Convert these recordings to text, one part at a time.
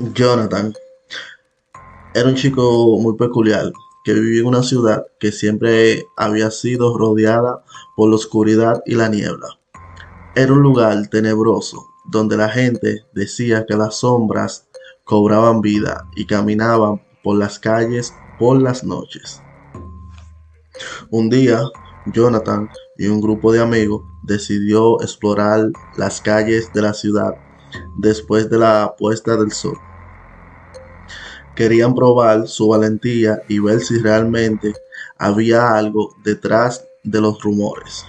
Jonathan era un chico muy peculiar que vivía en una ciudad que siempre había sido rodeada por la oscuridad y la niebla. Era un lugar tenebroso donde la gente decía que las sombras cobraban vida y caminaban por las calles por las noches. Un día, Jonathan y un grupo de amigos decidió explorar las calles de la ciudad después de la puesta del sol. Querían probar su valentía y ver si realmente había algo detrás de los rumores.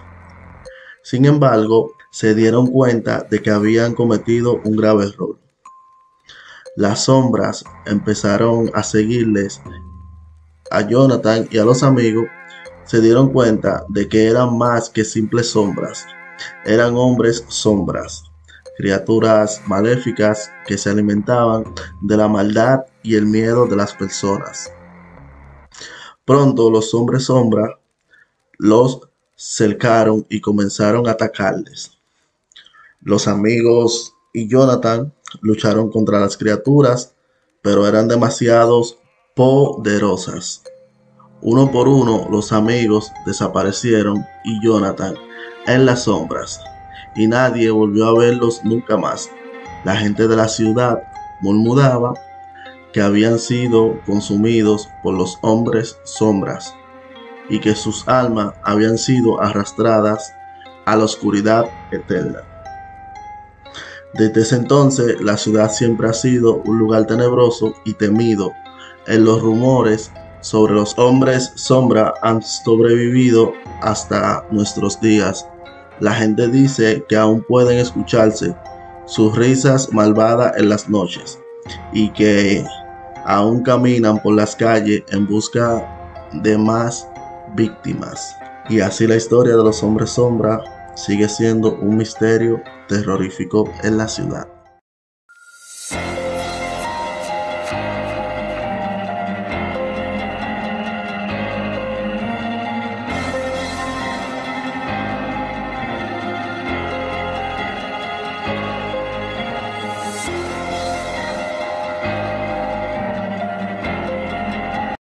Sin embargo, se dieron cuenta de que habían cometido un grave error. Las sombras empezaron a seguirles a Jonathan y a los amigos se dieron cuenta de que eran más que simples sombras, eran hombres sombras, criaturas maléficas que se alimentaban de la maldad y el miedo de las personas. Pronto los hombres sombra los cercaron y comenzaron a atacarles. Los amigos y Jonathan lucharon contra las criaturas, pero eran demasiados poderosas. Uno por uno los amigos desaparecieron y Jonathan en las sombras, y nadie volvió a verlos nunca más. La gente de la ciudad murmuraba que habían sido consumidos por los hombres sombras y que sus almas habían sido arrastradas a la oscuridad eterna. Desde ese entonces la ciudad siempre ha sido un lugar tenebroso y temido. En los rumores sobre los hombres sombra han sobrevivido hasta nuestros días. La gente dice que aún pueden escucharse sus risas malvadas en las noches y que aún caminan por las calles en busca de más víctimas. Y así la historia de los hombres sombra sigue siendo un misterio terrorífico en la ciudad.